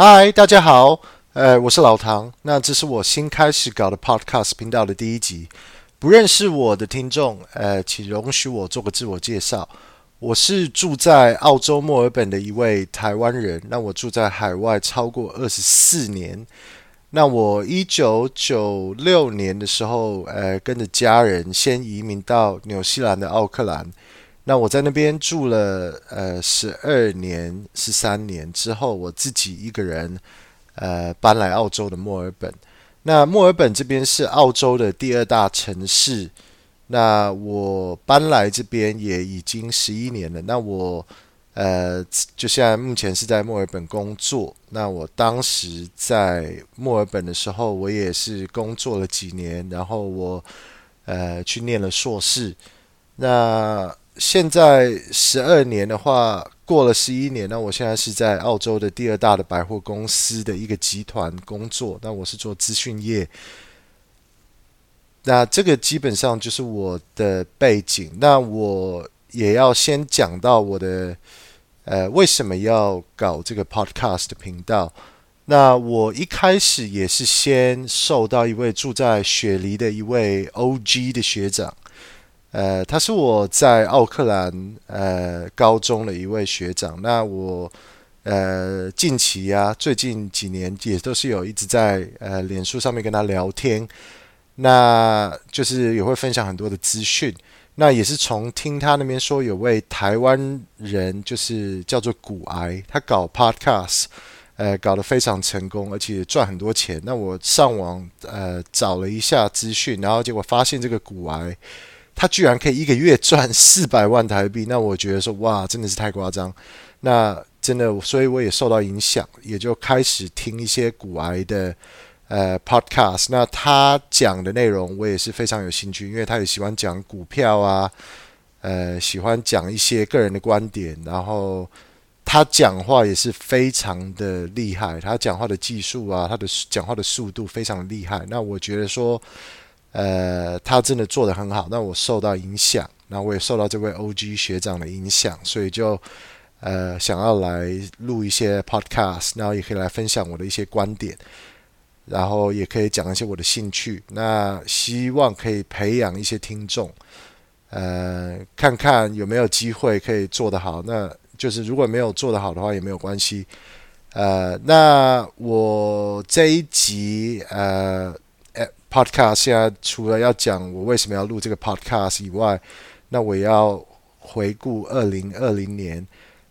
嗨，大家好，呃，我是老唐。那这是我新开始搞的 Podcast 频道的第一集。不认识我的听众，呃，请容许我做个自我介绍。我是住在澳洲墨尔本的一位台湾人。那我住在海外超过二十四年。那我一九九六年的时候，呃，跟着家人先移民到纽西兰的奥克兰。那我在那边住了呃十二年十三年之后，我自己一个人呃搬来澳洲的墨尔本。那墨尔本这边是澳洲的第二大城市。那我搬来这边也已经十一年了。那我呃就现在目前是在墨尔本工作。那我当时在墨尔本的时候，我也是工作了几年，然后我呃去念了硕士。那现在十二年的话，过了十一年，那我现在是在澳洲的第二大的百货公司的一个集团工作。那我是做资讯业。那这个基本上就是我的背景。那我也要先讲到我的呃为什么要搞这个 podcast 频道。那我一开始也是先受到一位住在雪梨的一位 OG 的学长。呃，他是我在奥克兰呃高中的一位学长。那我呃近期啊，最近几年也都是有一直在呃脸书上面跟他聊天，那就是也会分享很多的资讯。那也是从听他那边说，有位台湾人就是叫做股癌，他搞 Podcast，呃，搞得非常成功，而且赚很多钱。那我上网呃找了一下资讯，然后结果发现这个股癌。他居然可以一个月赚 四百万台币，那我觉得说哇，真的是太夸张。那真的，所以我也受到影响，也就开始听一些股癌的呃 podcast。那他讲的内容我也是非常有兴趣，因为他也喜欢讲股票啊，呃，喜欢讲一些个人的观点。然后他讲话也是非常的厉害，他讲话的技术啊，他的讲话的速度非常厉害。那我觉得说。呃，他真的做得很好，那我受到影响，那我也受到这位 OG 学长的影响，所以就呃想要来录一些 podcast，然后也可以来分享我的一些观点，然后也可以讲一些我的兴趣，那希望可以培养一些听众，呃，看看有没有机会可以做得好，那就是如果没有做得好的话也没有关系，呃，那我这一集呃。Podcast 现在除了要讲我为什么要录这个 Podcast 以外，那我要回顾二零二零年。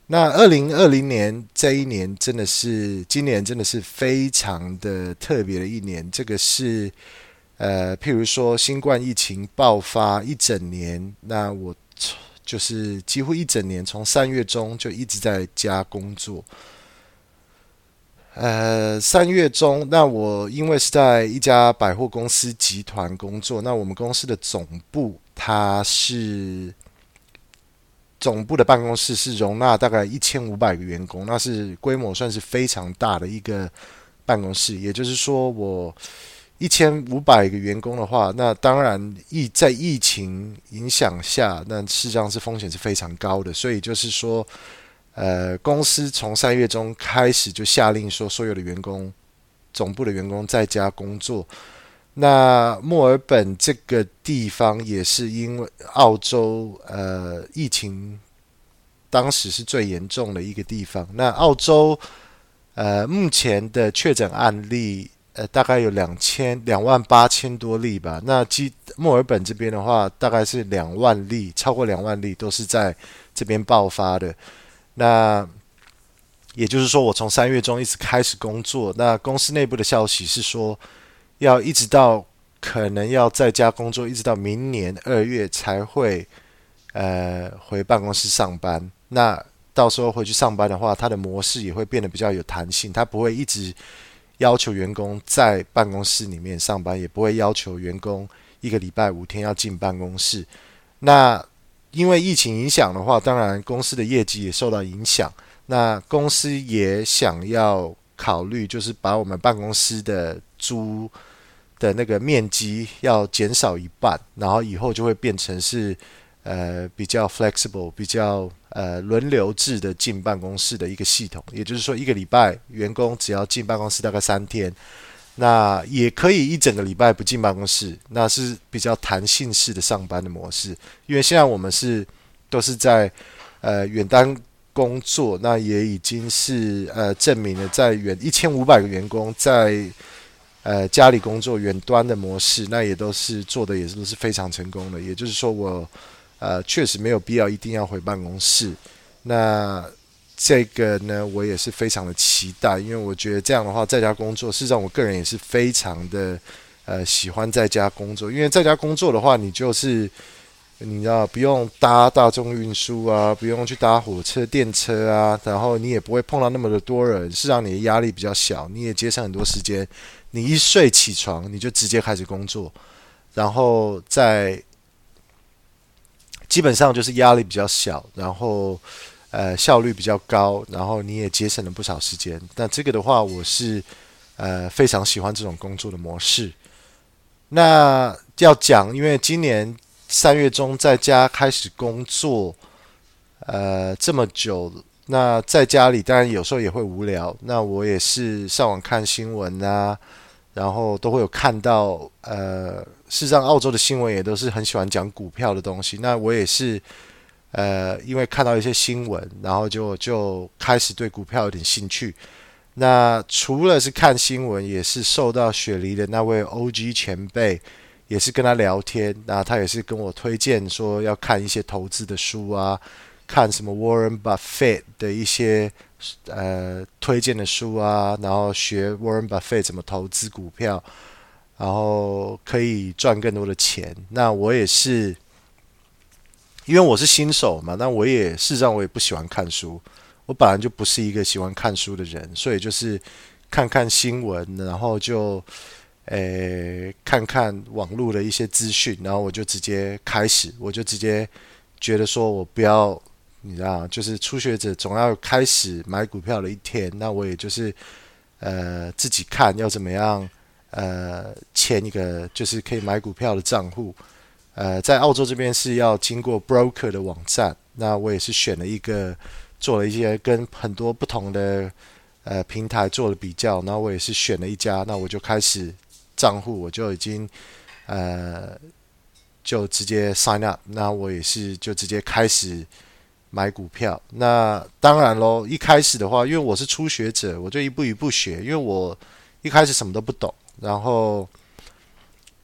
那二零二零年这一年真的是，今年真的是非常的特别的一年。这个是呃，譬如说新冠疫情爆发一整年，那我就是几乎一整年，从三月中就一直在家工作。呃，三月中，那我因为是在一家百货公司集团工作，那我们公司的总部它是总部的办公室是容纳大概一千五百个员工，那是规模算是非常大的一个办公室。也就是说，我一千五百个员工的话，那当然疫在疫情影响下，那实际上是风险是非常高的，所以就是说。呃，公司从三月中开始就下令说，所有的员工，总部的员工在家工作。那墨尔本这个地方也是因为澳洲呃疫情当时是最严重的一个地方。那澳洲呃目前的确诊案例呃大概有两千两万八千多例吧。那基墨尔本这边的话，大概是两万例，超过两万例都是在这边爆发的。那也就是说，我从三月中一直开始工作。那公司内部的消息是说，要一直到可能要在家工作，一直到明年二月才会呃回办公室上班。那到时候回去上班的话，它的模式也会变得比较有弹性，它不会一直要求员工在办公室里面上班，也不会要求员工一个礼拜五天要进办公室。那因为疫情影响的话，当然公司的业绩也受到影响。那公司也想要考虑，就是把我们办公室的租的那个面积要减少一半，然后以后就会变成是呃比较 flexible、比较呃轮流制的进办公室的一个系统。也就是说，一个礼拜员工只要进办公室大概三天，那也可以一整个礼拜不进办公室，那是比较弹性式的上班的模式。因为现在我们是都是在呃远端工作，那也已经是呃证明了在远一千五百个员工在。呃，家里工作远端的模式，那也都是做的，也都是非常成功的。也就是说，我呃确实没有必要一定要回办公室。那这个呢，我也是非常的期待，因为我觉得这样的话，在家工作，事实上我个人也是非常的呃喜欢在家工作。因为在家工作的话，你就是你知道不用搭大众运输啊，不用去搭火车、电车啊，然后你也不会碰到那么的多人，是让你的压力比较小，你也节省很多时间。你一睡起床，你就直接开始工作，然后在基本上就是压力比较小，然后呃效率比较高，然后你也节省了不少时间。但这个的话，我是呃非常喜欢这种工作的模式。那要讲，因为今年三月中在家开始工作，呃这么久。那在家里当然有时候也会无聊，那我也是上网看新闻啊，然后都会有看到，呃，事实上澳洲的新闻也都是很喜欢讲股票的东西。那我也是，呃，因为看到一些新闻，然后就就开始对股票有点兴趣。那除了是看新闻，也是受到雪梨的那位 OG 前辈，也是跟他聊天，那他也是跟我推荐说要看一些投资的书啊。看什么 Warren Buffett 的一些呃推荐的书啊，然后学 Warren Buffett 怎么投资股票，然后可以赚更多的钱。那我也是，因为我是新手嘛，那我也事实上我也不喜欢看书，我本来就不是一个喜欢看书的人，所以就是看看新闻，然后就诶看看网络的一些资讯，然后我就直接开始，我就直接觉得说我不要。你知道，就是初学者总要开始买股票的一天。那我也就是，呃，自己看要怎么样，呃，签一个就是可以买股票的账户。呃，在澳洲这边是要经过 broker 的网站。那我也是选了一个，做了一些跟很多不同的呃平台做了比较。那我也是选了一家，那我就开始账户，我就已经呃，就直接 sign up。那我也是就直接开始。买股票，那当然喽。一开始的话，因为我是初学者，我就一步一步学。因为我一开始什么都不懂，然后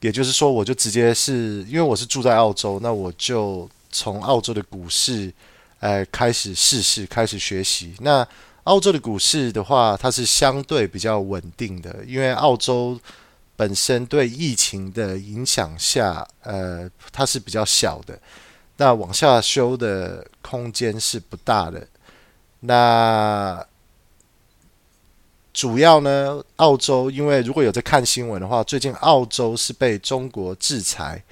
也就是说，我就直接是因为我是住在澳洲，那我就从澳洲的股市，呃，开始试试，开始学习。那澳洲的股市的话，它是相对比较稳定的，因为澳洲本身对疫情的影响下，呃，它是比较小的。那往下修的空间是不大的。那主要呢，澳洲因为如果有在看新闻的话，最近澳洲是被中国制裁，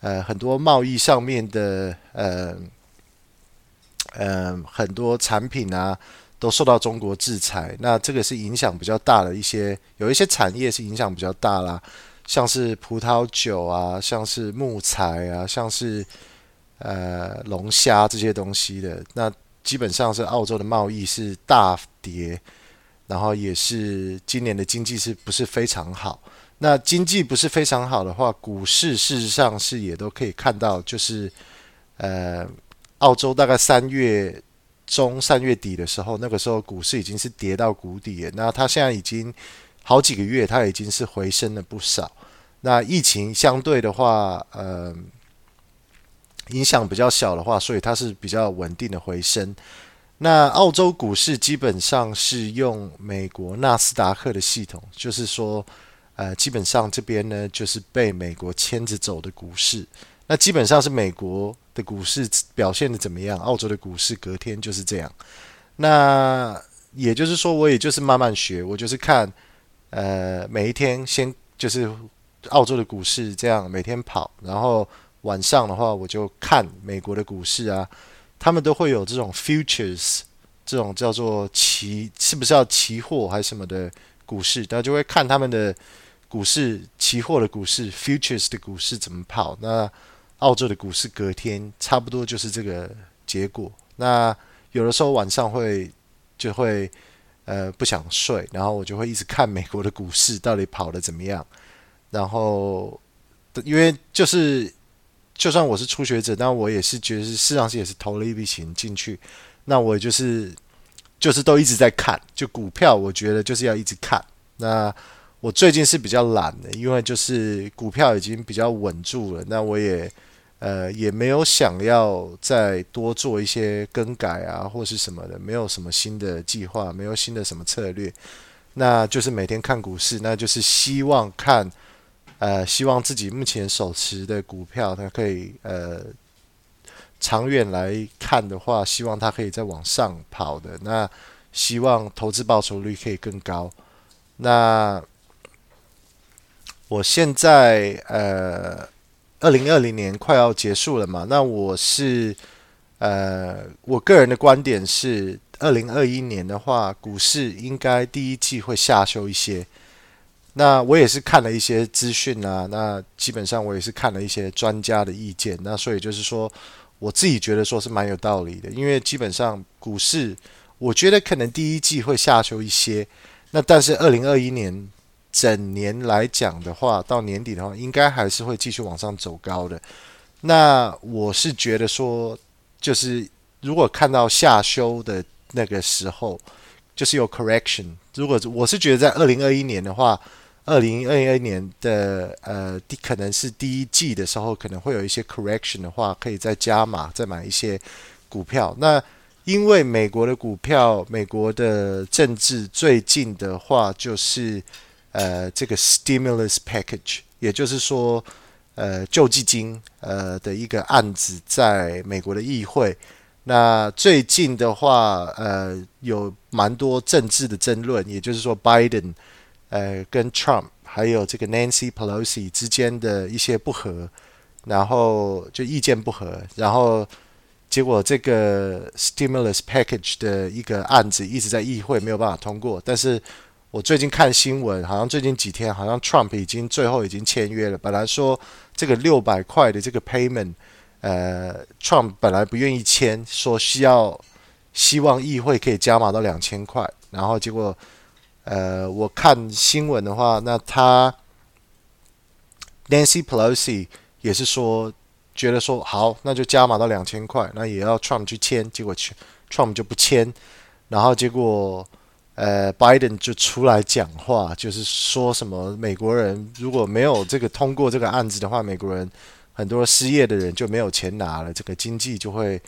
呃，很多贸易上面的呃呃很多产品啊都受到中国制裁。那这个是影响比较大的一些，有一些产业是影响比较大啦，像是葡萄酒啊，像是木材啊，像是。呃，龙虾这些东西的，那基本上是澳洲的贸易是大跌，然后也是今年的经济是不是非常好？那经济不是非常好的话，股市事实上是也都可以看到，就是呃，澳洲大概三月中、三月底的时候，那个时候股市已经是跌到谷底了。那它现在已经好几个月，它已经是回升了不少。那疫情相对的话，呃。影响比较小的话，所以它是比较稳定的回升。那澳洲股市基本上是用美国纳斯达克的系统，就是说，呃，基本上这边呢就是被美国牵着走的股市。那基本上是美国的股市表现的怎么样，澳洲的股市隔天就是这样。那也就是说，我也就是慢慢学，我就是看，呃，每一天先就是澳洲的股市这样每天跑，然后。晚上的话，我就看美国的股市啊，他们都会有这种 futures，这种叫做期，是不是要期货还是什么的股市？大家就会看他们的股市，期货的股市，futures 的股市怎么跑。那澳洲的股市隔天差不多就是这个结果。那有的时候晚上会就会呃不想睡，然后我就会一直看美国的股市到底跑得怎么样。然后因为就是就算我是初学者，但我也是觉得市场是也是投了一笔钱进去。那我就是就是都一直在看，就股票我觉得就是要一直看。那我最近是比较懒的，因为就是股票已经比较稳住了，那我也呃也没有想要再多做一些更改啊，或是什么的，没有什么新的计划，没有新的什么策略，那就是每天看股市，那就是希望看呃希望自己目前手持的股票它可以呃长远来看的话，希望它可以再往上跑的，那希望投资报酬率可以更高，那。我现在呃，二零二零年快要结束了嘛，那我是呃，我个人的观点是，二零二一年的话，股市应该第一季会下修一些。那我也是看了一些资讯啊，那基本上我也是看了一些专家的意见，那所以就是说，我自己觉得说是蛮有道理的，因为基本上股市，我觉得可能第一季会下修一些，那但是二零二一年。整年来讲的话，到年底的话，应该还是会继续往上走高的。那我是觉得说，就是如果看到下修的那个时候，就是有 correction。如果我是觉得在二零二一年的话，二零二一年的呃，第可能是第一季的时候，可能会有一些 correction 的话，可以再加码，再买一些股票。那因为美国的股票，美国的政治最近的话就是。呃，这个 stimulus package，也就是说，呃，救济金呃的一个案子，在美国的议会。那最近的话，呃，有蛮多政治的争论，也就是说，Biden 呃跟 Trump 还有这个 Nancy Pelosi 之间的一些不合，然后就意见不合，然后结果这个 stimulus package 的一个案子一直在议会没有办法通过，但是。我最近看新闻，好像最近几天，好像 Trump 已经最后已经签约了。本来说这个六百块的这个 payment，呃，Trump 本来不愿意签，说需要希望议会可以加码到两千块。然后结果，呃，我看新闻的话，那他 Nancy Pelosi 也是说觉得说好，那就加码到两千块，那也要 Trump 去签。结果 Trump 就不签，然后结果。呃，，Biden 就出来讲话，就是说什么美国人如果没有这个通过这个案子的话，美国人很多失业的人就没有钱拿了，这个经济就会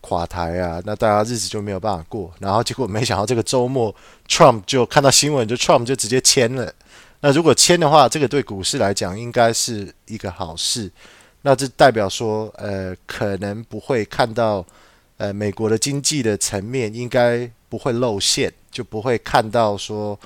垮台啊，那大家日子就没有办法过。然后结果没想到这个周末，Trump 就看到新闻，就 Trump 就直接签了。那如果签的话，这个对股市来讲应该是一个好事。那这代表说，呃，可能不会看到，呃，美国的经济的层面应该不会露馅。就不会看到说，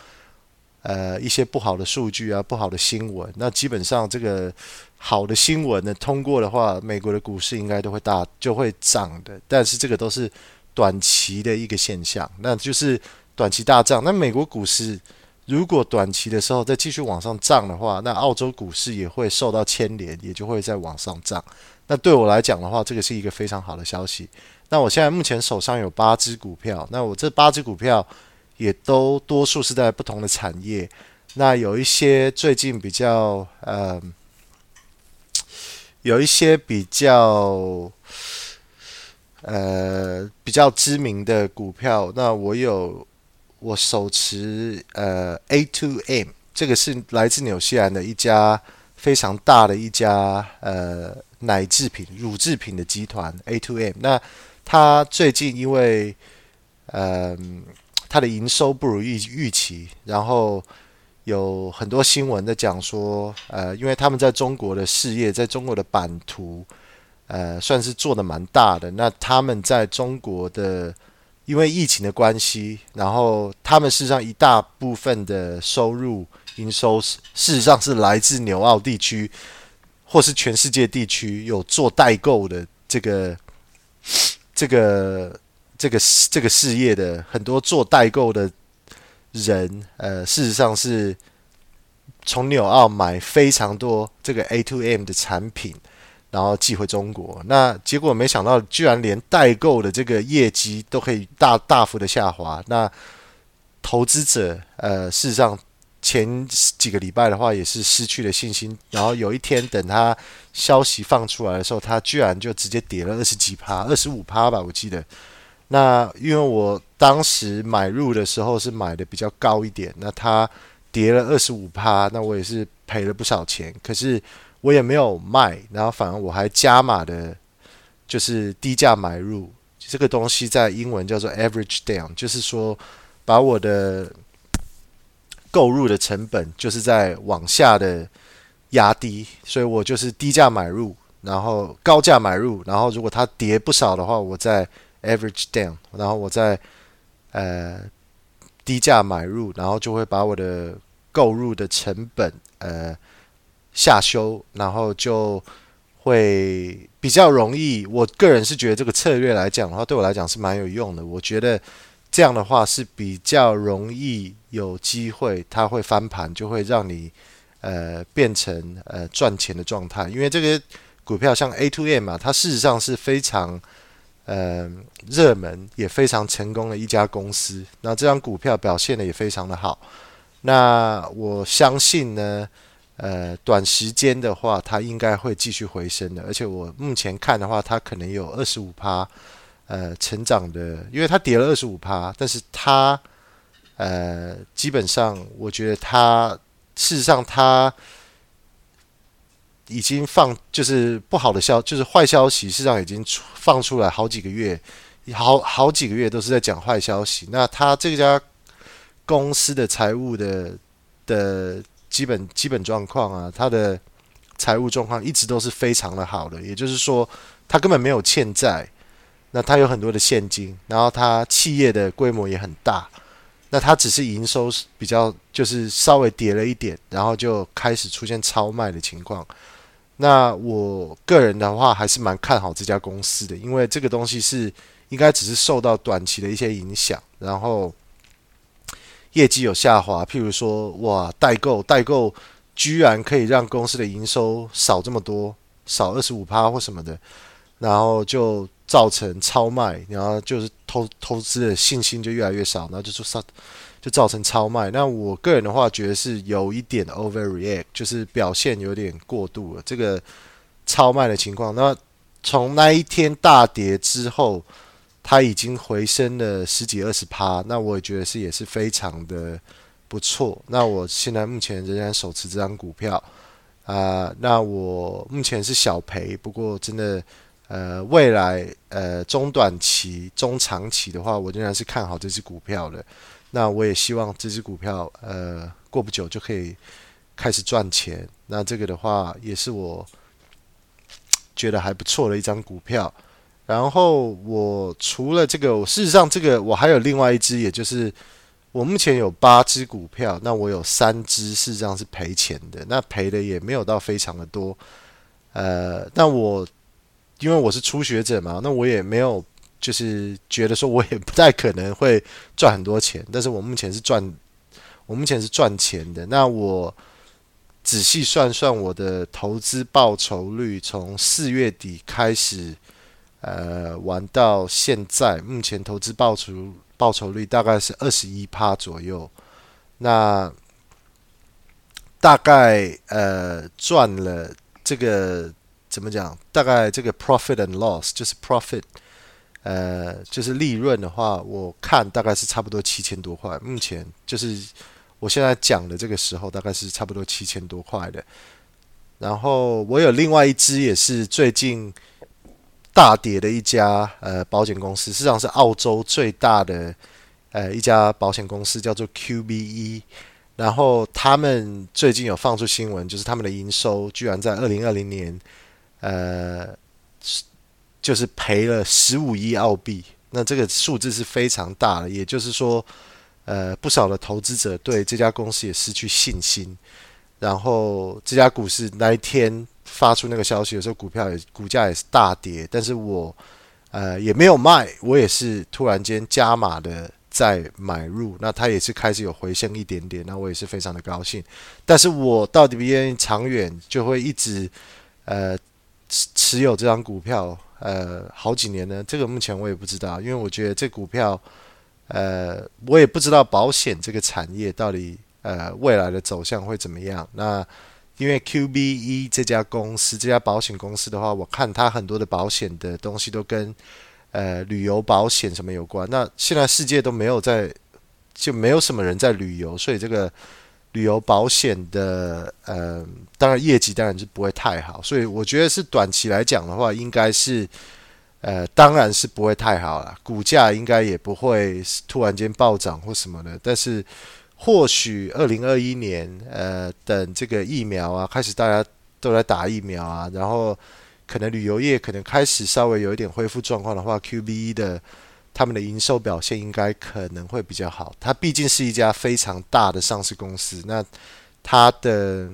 呃，一些不好的数据啊，不好的新闻。那基本上这个好的新闻呢，通过的话，美国的股市应该都会大，就会涨的。但是这个都是短期的一个现象，那就是短期大涨。那美国股市如果短期的时候再继续往上涨的话，那澳洲股市也会受到牵连，也就会再往上涨。那对我来讲的话，这个是一个非常好的消息。那我现在目前手上有八只股票，那我这八只股票。也都多数是在不同的产业，那有一些最近比较呃，有一些比较呃比较知名的股票，那我有我手持呃 A to M，这个是来自纽西兰的一家非常大的一家呃奶制品、乳制品的集团 A to M 那它最近因为嗯。它的营收不如预预期，然后有很多新闻在讲说，呃，因为他们在中国的事业，在中国的版图，呃，算是做得蛮大的。那他们在中国的，因为疫情的关系，然后他们事实上一大部分的收入营收，事实上是来自纽澳地区，或是全世界地区有做代购的这个这个。这个这个事业的很多做代购的人，呃，事实上是从纽澳买非常多这个 A to M 的产品，然后寄回中国。那结果没想到，居然连代购的这个业绩都可以大大幅的下滑。那投资者呃，事实上前几个礼拜的话也是失去了信心。然后有一天等他消息放出来的时候，他居然就直接跌了二十几趴，二十五趴吧，我记得。那因为我当时买入的时候是买的比较高一点，那它跌了二十五趴，那我也是赔了不少钱。可是我也没有卖，然后反而我还加码的，就是低价买入。这个东西在英文叫做 average down，就是说把我的购入的成本就是在往下的压低，所以我就是低价买入，然后高价买入，然后如果它跌不少的话，我再。Average down，然后我再呃低价买入，然后就会把我的购入的成本呃下修，然后就会比较容易。我个人是觉得这个策略来讲的话，对我来讲是蛮有用的。我觉得这样的话是比较容易有机会，它会翻盘，就会让你呃变成呃赚钱的状态。因为这个股票像 A to M 嘛，它事实上是非常。呃，热门也非常成功的一家公司，那这张股票表现的也非常的好。那我相信呢，呃，短时间的话，它应该会继续回升的。而且我目前看的话，它可能有二十五趴，呃，成长的，因为它跌了二十五趴，但是它，呃，基本上我觉得它，事实上它。已经放就是不好的消，就是坏消息，事实上已经放出来好几个月，好好几个月都是在讲坏消息。那他这家公司的财务的的基本基本状况啊，他的财务状况一直都是非常的好的，也就是说，他根本没有欠债，那他有很多的现金，然后他企业的规模也很大，那他只是营收比较就是稍微跌了一点，然后就开始出现超卖的情况。那我个人的话还是蛮看好这家公司的，因为这个东西是应该只是受到短期的一些影响，然后业绩有下滑，譬如说哇，代购代购居然可以让公司的营收少这么多，少二十五趴或什么的，然后就造成超卖，然后就是投投资的信心就越来越少，然后就说上。就造成超卖。那我个人的话，觉得是有一点 overreact，就是表现有点过度了。这个超卖的情况，那从那一天大跌之后，它已经回升了十几二十趴。那我也觉得是也是非常的不错。那我现在目前仍然手持这张股票啊、那我目前是小赔，不过真的呃，未来呃中短期、中长期的话，我仍然是看好这只股票的。那我也希望这只股票，呃，过不久就可以开始赚钱。那这个的话，也是我觉得还不错的一张股票。然后我除了这个，事实上这个我还有另外一只，也就是我目前有八只股票，那我有三只事实上是赔钱的，那赔的也没有到非常的多。呃，那我因为我是初学者嘛，那我也没有。就是觉得说，我也不太可能会赚很多钱，但是我目前是赚，我目前是赚钱的。那我仔细算算我的投资报酬率，从四月底开始，呃，玩到现在，目前投资报酬报酬率大概是二十一趴左右。那大概呃赚了这个怎么讲？大概这个 profit and loss 就是 profit。呃，就是利润的话，我看大概是差不多七千多块。目前就是我现在讲的这个时候，大概是差不多七千多块的。然后我有另外一支也是最近大跌的一家呃保险公司，实际上是澳洲最大的呃一家保险公司，叫做 QBE。然后他们最近有放出新闻，就是他们的营收居然在二零二零年呃。就是赔了十五亿澳币，那这个数字是非常大的，也就是说，呃，不少的投资者对这家公司也失去信心。然后这家股市那一天发出那个消息的时候，股票也股价也是大跌，但是我呃也没有卖，我也是突然间加码的在买入，那它也是开始有回升一点点，那我也是非常的高兴。但是我到底不愿意长远，就会一直呃。持有这张股票呃好几年呢？这个目前我也不知道，因为我觉得这股票呃我也不知道保险这个产业到底呃未来的走向会怎么样。那因为 QBE 这家公司这家保险公司的话，我看它很多的保险的东西都跟呃旅游保险什么有关。那现在世界都没有在就没有什么人在旅游，所以这个。旅游保险的，呃，当然业绩当然是不会太好，所以我觉得是短期来讲的话，应该是，呃，当然是不会太好了，股价应该也不会突然间暴涨或什么的。但是或许二零二一年，呃，等这个疫苗啊开始大家都来打疫苗啊，然后可能旅游业可能开始稍微有一点恢复状况的话，QBE 的。他们的营收表现应该可能会比较好。它毕竟是一家非常大的上市公司，那它的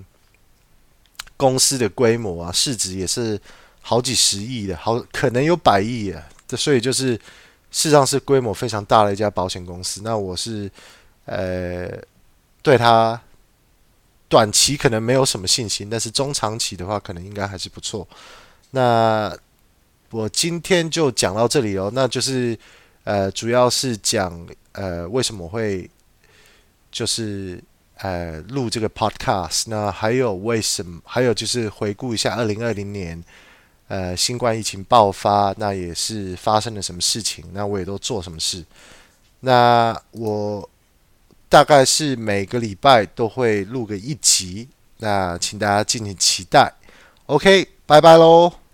公司的规模啊，市值也是好几十亿的，好可能有百亿啊。这所以就是事实上是规模非常大的一家保险公司。那我是呃对它短期可能没有什么信心，但是中长期的话，可能应该还是不错。那我今天就讲到这里哦，那就是。呃，主要是讲呃为什么会就是呃录这个 podcast，那还有为什么，还有就是回顾一下二零二零年呃新冠疫情爆发，那也是发生了什么事情，那我也都做什么事。那我大概是每个礼拜都会录个一集，那请大家敬请期待。OK，拜拜喽。